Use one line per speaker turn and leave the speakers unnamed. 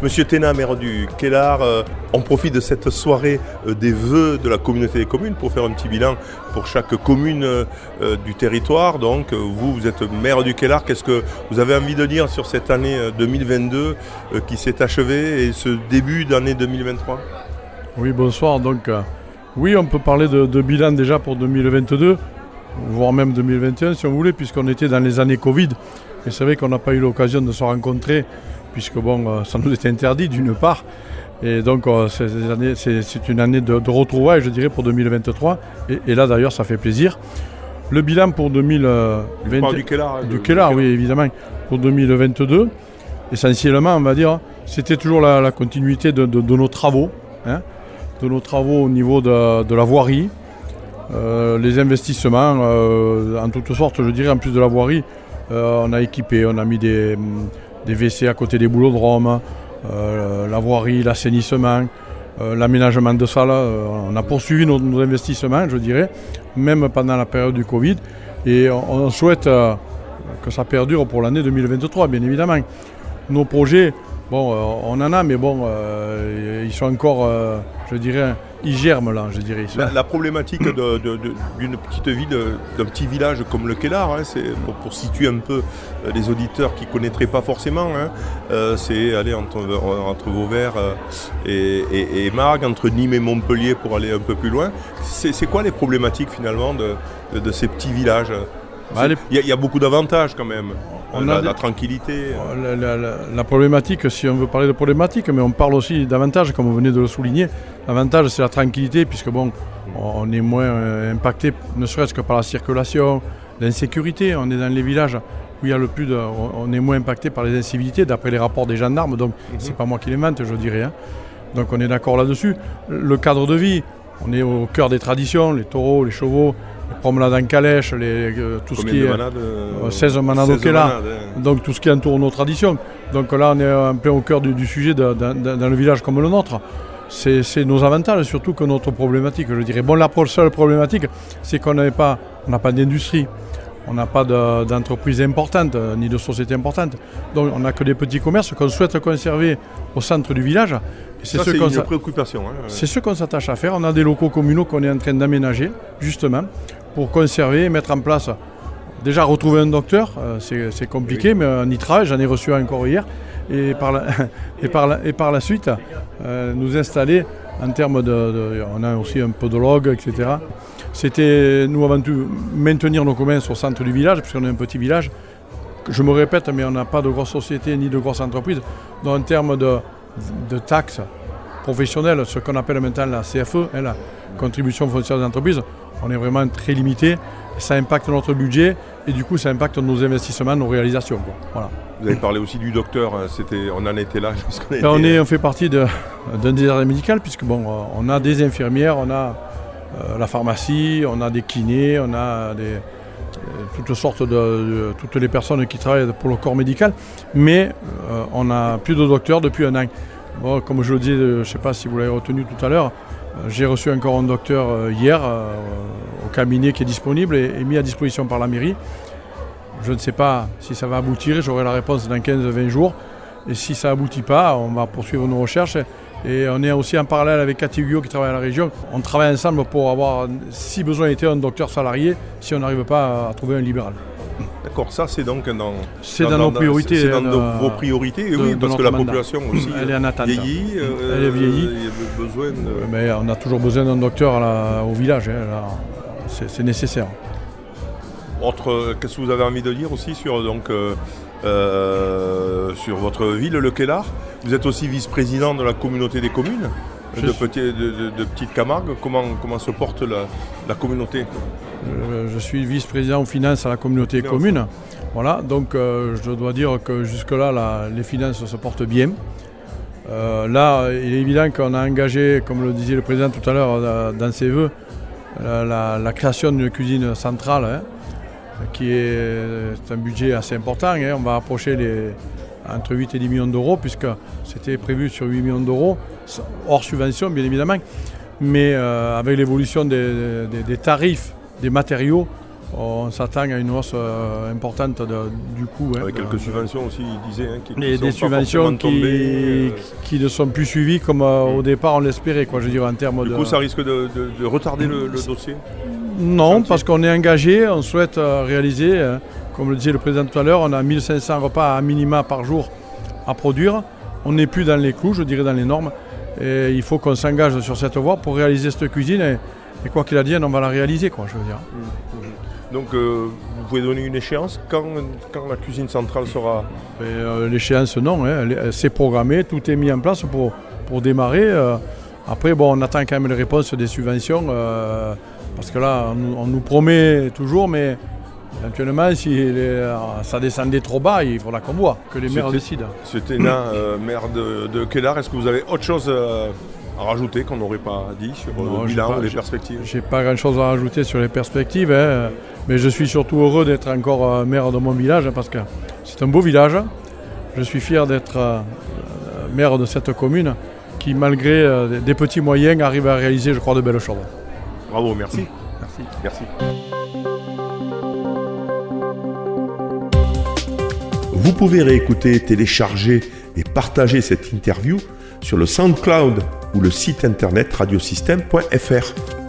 Monsieur Téna, maire du Kellar, euh, on profite de cette soirée euh, des vœux de la communauté des communes pour faire un petit bilan pour chaque commune euh, du territoire. Donc vous, vous êtes maire du Kellar, qu'est-ce que vous avez envie de dire sur cette année 2022 qui s'est achevée et ce début d'année 2023
Oui, bonsoir. Donc oui, on peut parler de, de bilan déjà pour 2022 voire même 2021 si on voulait, puisqu'on était dans les années Covid. Et c'est vrai qu'on n'a pas eu l'occasion de se rencontrer, puisque bon, euh, ça nous était interdit d'une part. Et donc euh, c'est une année de, retrouvailles, je dirais, pour 2023. Et, là d'ailleurs, ça fait plaisir. Le bilan pour 2022.
du Kellar.
Hein, du Kellar, oui, évidemment. Pour 2022, essentiellement, on va dire, c'était toujours la, continuité de, nos travaux. Hein, de nos travaux au niveau de la voirie, euh, les investissements, euh, en toutes sortes, je dirais, en plus de la voirie, euh, on a équipé, on a mis des, des WC à côté des boulodromes, la voirie, l'assainissement, l'aménagement de salles. on a poursuivi nos, investissements, je dirais, même pendant la période du Covid. Et on, souhaite que ça perdure pour l'année 2023, bien évidemment. Nos projets, bon, on en a, mais bon, ils sont encore, je dirais, il germe là, je dirais.
La, problématique d'une petite ville, d'un petit village comme le Kellar, hein, c'est pour, situer un peu euh, les auditeurs qui ne connaîtraient pas forcément, hein, euh, c'est aller entre, entre Vauvert euh, et, et, Margue, entre Nîmes et Montpellier pour aller un peu plus loin. C'est quoi les problématiques finalement de, ces petits villages? Bah, Il y, a beaucoup d'avantages quand même on a la, tranquillité.
La, problématique, si on veut parler de problématique, mais on parle aussi d'avantages, comme vous venez de le souligner. L'avantage, c'est la tranquillité, puisque bon, on est moins euh, impacté, ne serait-ce que par la circulation, l'insécurité. On est dans les villages où il y a le plus de, on est moins impacté par les incivilités, d'après les rapports des gendarmes. Donc, ce mhm. c'est pas moi qui les mente, je dirais. Hein. Donc, on est d'accord là-dessus. Le cadre de vie, on est au cœur des traditions, les taureaux, les chevaux, les promenades en calèche, les, euh, tout ce qui est.
Manades,
16 euh, manades au là, hein. donc tout ce qui entoure nos traditions. Donc là, on est en plein au cœur du, sujet dans le village comme le nôtre. C'est nos avantages, surtout que notre problématique, je dirais. Bon, la seule problématique, c'est qu'on n'a pas, pas d'industrie, on n'a pas d'entreprise importante, euh, ni de société importante. Donc on n'a que des petits commerces qu'on souhaite conserver au centre du village.
C'est ce une préoccupation. Hein.
C'est ce qu'on s'attache à faire. On a des locaux communaux qu'on est en train d'aménager, justement, pour conserver, mettre en place. Déjà, retrouver un docteur, euh, c'est compliqué, mais y travaille. J'en ai reçu un encore hier. Et par la, et par la, et par la suite, euh, nous installer en termes de, On a aussi un podologue, etc. C'était, nous, avant tout, maintenir nos commerces au centre du village, puisqu'on est un petit village. Je me répète, mais on n'a pas de grosses sociétés ni de grosses entreprises. Donc, en termes de, de taxes professionnelles, ce qu'on appelle maintenant la CFE, hein, la contribution foncière des entreprises, on est vraiment très limité. Ça impacte notre budget et du coup ça impacte nos investissements, nos réalisations. Voilà.
Vous avez parlé aussi du docteur, hein, c'était, on en était là.
on, est, on fait partie d'un désert médical puisque bon, on a des infirmières, on a euh, la pharmacie, on a des kinés, on a des, euh, toutes sortes de, toutes les personnes qui travaillent pour le corps médical, mais euh, on n'a plus de docteur depuis un an. comme je le dis, je ne sais pas si vous l'avez retenu tout à l'heure, j'ai reçu encore un docteur hier au cabinet qui est disponible et, mis à disposition par la mairie. Je ne sais pas si ça va aboutir, j'aurai la réponse dans 15-20 jours. Et si ça n'aboutit pas, on va poursuivre nos recherches. Et on est aussi en parallèle avec Catigio qui travaille à la région. On travaille ensemble pour avoir, si besoin était, un docteur salarié si on n'arrive pas à trouver un libéral.
D'accord, ça c'est donc dans,
c'est dans, nos priorités.
C'est dans euh, vos priorités, oui, parce que la population aussi
elle est en attente.
vieillit.
Euh, elle est vieillie.
besoin
Mais on a toujours besoin d'un docteur au village, hein, c'est nécessaire.
Autre, qu'est-ce que vous avez envie de dire aussi sur donc, euh, euh, sur votre ville, le Kellar? Vous êtes aussi vice-président de la communauté des communes? De, Petite Camargue. Comment, comment se porte la, communauté?
Euh, Je suis vice-président aux finances à la communauté des communes. Voilà, donc euh, je dois dire que jusque-là, les finances se portent bien. là, il est évident qu'on a engagé, comme le disait le président tout à l'heure dans ses voeux, la, création d'une cuisine centrale. Hein qui est un budget assez important. Hein. On va approcher les, entre 8 et 10 millions d'euros, puisque c'était prévu sur 8 millions d'euros, hors subvention bien évidemment. Mais euh, avec l'évolution des, tarifs des matériaux, on s'attend à une hausse euh, importante du coût.
Hein, Avec quelques subventions aussi, il disait. Hein,
qui, des subventions qui, qui, ne sont plus suivies comme au départ on l'espérait, quoi, je dirais, en termes
du
de...
coup, ça risque de, retarder le, dossier
Non, parce qu'on est engagé, on souhaite réaliser, comme le disait le président tout à l'heure, on a 1500 repas à minima par jour à produire. On n'est plus dans les clous, je dirais dans les normes. Et il faut qu'on s'engage sur cette voie pour réaliser cette cuisine. Et, quoi qu'il advienne, on va la réaliser, quoi, je veux dire. Mmh,
mmh. Donc, euh, vous pouvez donner une échéance quand, la cuisine centrale sera?
Euh, l'échéance, non. Hein. c'est programmé, tout est mis en place pour, pour démarrer. Euh. après, bon, on attend quand même les réponses des subventions. parce que là, on, nous promet toujours, mais Éventuellement, si ça descendait trop bas, il faudra qu'on voit, que les maires décident.
C'était euh, maire de, de est-ce que vous avez autre chose euh, à rajouter qu'on n'aurait pas dit sur euh, le bilan ou les perspectives?
J'ai pas grand-chose à rajouter sur les perspectives, hein, mais je suis surtout heureux d'être encore euh, maire de mon village parce que c'est un beau village. Je suis fier d'être maire de cette commune qui, malgré des petits moyens, arrive à réaliser, je crois, de belles choses.
Bravo, merci.
Merci.
Merci. Vous pouvez réécouter, télécharger et partager cette interview sur le SoundCloud ou le site internet radiosystème.fr.